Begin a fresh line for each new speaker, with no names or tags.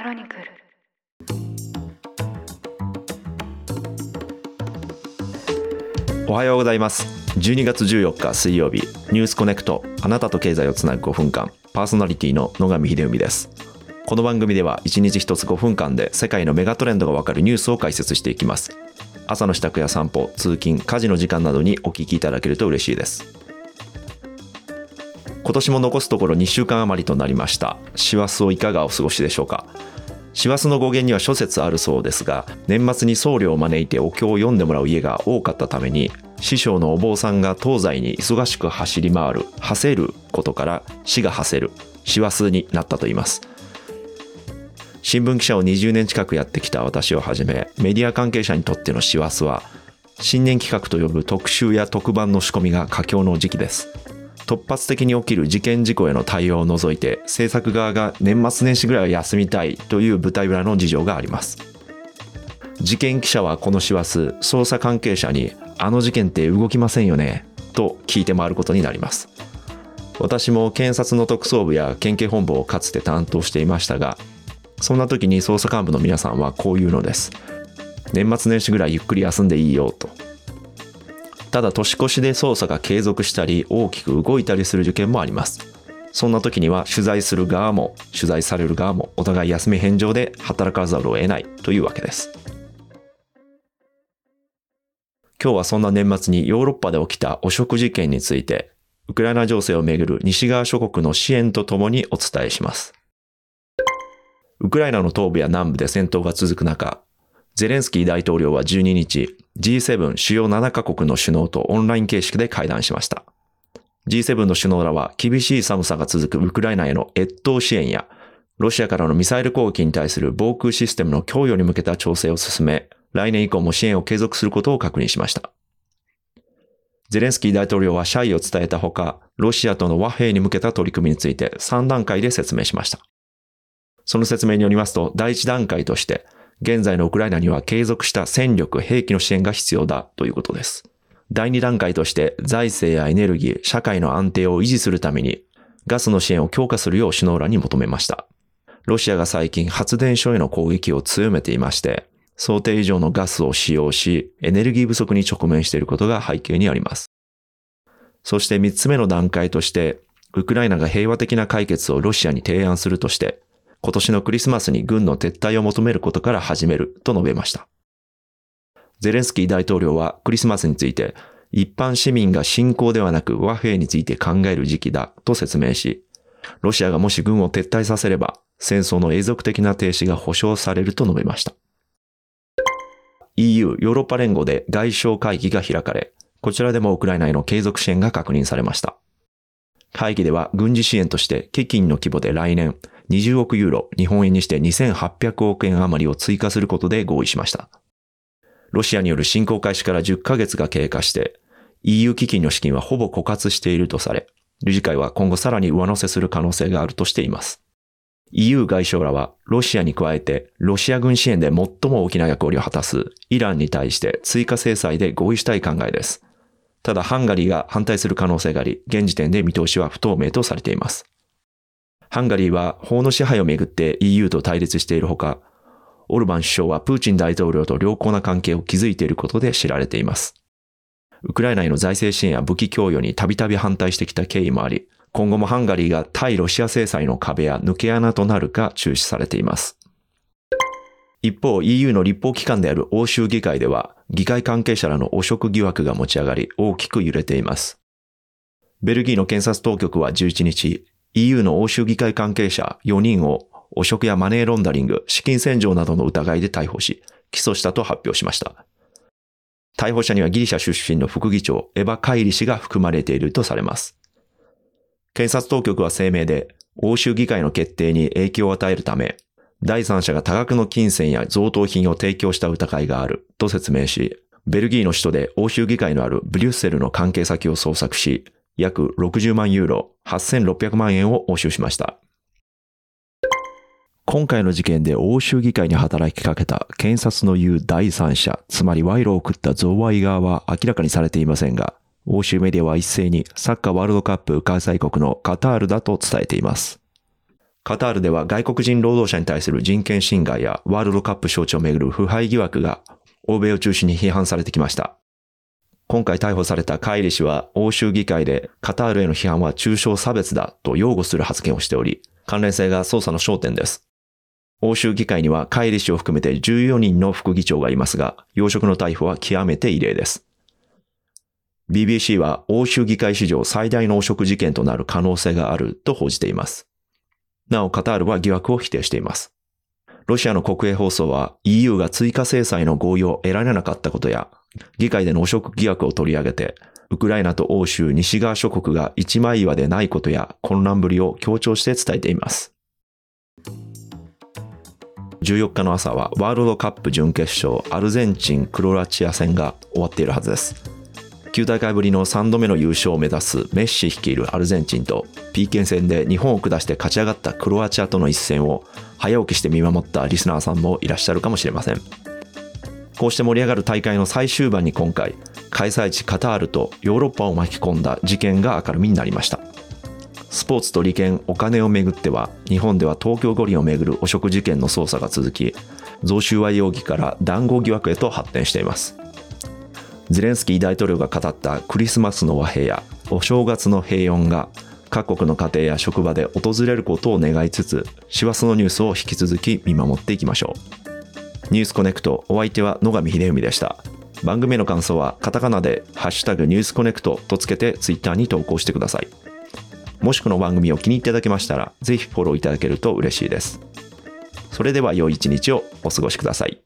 クロニクル。
おはようございます。12月14日水曜日ニュースコネクト。あなたと経済をつなぐ5分間。パーソナリティの野上秀文です。この番組では1日1つ5分間で世界のメガトレンドがわかるニュースを解説していきます。朝の支度や散歩通勤家事の時間などにお聞きいただけると嬉しいです。今年も残すところ2週間余りとなりました。師走をいかがお過ごしでしょうか。師走の語源には諸説あるそうですが年末に僧侶を招いてお経を読んでもらう家が多かったために師匠のお坊さんが東西に忙しく走り回る馳せることから死が馳せる師走になったと言います。新聞記者を20年近くやってきた私をはじめメディア関係者にとっての師走は新年企画と呼ぶ特集や特番の仕込みが佳境の時期です。突発的に起きる事件事故への対応を除いて制作側が年末年始ぐらいは休みたいという舞台裏の事情があります。事件記者はこの師走捜査関係者に「あの事件って動きませんよね」と聞いて回ることになります。私も検察の特捜部や県警本部をかつて担当していましたがそんな時に捜査幹部の皆さんはこう言うのです。年末年始ぐらいゆっくり休んでいいよと。ただ年越しで捜査が継続したり大きく動いたりする事件もあります。そんな時には取材する側も取材される側もお互い休み返上で働かざるを得ないというわけです。今日はそんな年末にヨーロッパで起きた汚職事件についてウクライナ情勢をめぐる西側諸国の支援とともにお伝えします。ウクライナの東部や南部で戦闘が続く中ゼレンスキー大統領は12日、G7 主要7カ国の首脳とオンライン形式で会談しました。G7 の首脳らは厳しい寒さが続くウクライナへの越冬支援や、ロシアからのミサイル攻撃に対する防空システムの供与に向けた調整を進め、来年以降も支援を継続することを確認しました。ゼレンスキー大統領は謝意を伝えたほか、ロシアとの和平に向けた取り組みについて3段階で説明しました。その説明によりますと、第1段階として、現在のウクライナには継続した戦力、兵器の支援が必要だということです。第2段階として財政やエネルギー、社会の安定を維持するためにガスの支援を強化するよう首脳らに求めました。ロシアが最近発電所への攻撃を強めていまして、想定以上のガスを使用し、エネルギー不足に直面していることが背景にあります。そして3つ目の段階として、ウクライナが平和的な解決をロシアに提案するとして、今年のクリスマスに軍の撤退を求めることから始めると述べました。ゼレンスキー大統領はクリスマスについて一般市民が侵攻ではなく和平について考える時期だと説明し、ロシアがもし軍を撤退させれば戦争の永続的な停止が保障されると述べました。EU ヨーロッパ連合で外相会議が開かれ、こちらでもウクライナへの継続支援が確認されました。会議では軍事支援として基金の規模で来年20億ユーロ、日本円にして2800億円余りを追加することで合意しました。ロシアによる侵攻開始から10ヶ月が経過して、EU 基金の資金はほぼ枯渇しているとされ、理事会は今後さらに上乗せする可能性があるとしています。EU 外相らはロシアに加えてロシア軍支援で最も大きな役割を果たすイランに対して追加制裁で合意したい考えです。ただハンガリーが反対する可能性があり、現時点で見通しは不透明とされています。ハンガリーは法の支配をめぐって EU と対立しているほか、オルバン首相はプーチン大統領と良好な関係を築いていることで知られています。ウクライナへの財政支援や武器供与にたびたび反対してきた経緯もあり、今後もハンガリーが対ロシア制裁の壁や抜け穴となるか注視されています。一方 EU の立法機関である欧州議会では、議会関係者らの汚職疑惑が持ち上がり大きく揺れています。ベルギーの検察当局は11日、EU の欧州議会関係者4人を汚職やマネーロンダリング、資金洗浄などの疑いで逮捕し、起訴したと発表しました。逮捕者にはギリシャ出身の副議長エヴァ・カイリ氏が含まれているとされます。検察当局は声明で、欧州議会の決定に影響を与えるため、第三者が多額の金銭や贈答品を提供した疑いがあると説明し、ベルギーの首都で欧州議会のあるブリュッセルの関係先を捜索し、約60万ユーロ、8600万円を押収しました。今回の事件で欧州議会に働きかけた検察の言う第三者、つまり賄賂を送った贈賄側は明らかにされていませんが、欧州メディアは一斉にサッカーワールドカップ開催国のカタールだと伝えています。カタールでは外国人労働者に対する人権侵害やワールドカップ招致をめぐる腐敗疑惑が欧米を中心に批判されてきました。今回逮捕されたカイリ氏は欧州議会でカタールへの批判は中傷差別だと擁護する発言をしており、関連性が捜査の焦点です。欧州議会にはカイリ氏を含めて14人の副議長がいますが、要職の逮捕は極めて異例です。BBC は欧州議会史上最大の汚職事件となる可能性があると報じています。なお、カタールは疑惑を否定しています。ロシアの国営放送は EU が追加制裁の合意を得られなかったことや、議会での汚職疑惑を取り上げて、ウクライナと欧州、西側諸国が一枚岩でないことや混乱ぶりを強調して伝えています。14日の朝はワールドカップ準決勝アルゼンチン・クロアチア戦が終わっているはずです。9大会ぶりの3度目の優勝を目指すメッシ率いるアルゼンチンと PK 戦で日本を下して勝ち上がったクロアチアとの一戦を早起きして見守ったリスナーさんもいらっしゃるかもしれません。こうして盛り上がる大会の最終盤に今回、開催地カタールとヨーロッパを巻き込んだ事件が明るみになりました。スポーツと利権、お金をめぐっては、日本では東京五輪をめぐる汚職事件の捜査が続き、贈収賄容疑から談合疑惑へと発展しています。ゼレンスキー大統領が語ったクリスマスの和平やお正月の平穏が各国の家庭や職場で訪れることを願いつつ、師走のニュースを引き続き見守っていきましょう。ニュースコネクト、お相手は野上秀文でした。番組の感想はカタカナでハッシュタグニュースコネクトとつけてツイッターに投稿してください。もしこの番組を気に入っていただけましたら、ぜひフォローいただけると嬉しいです。それでは良い一日をお過ごしください。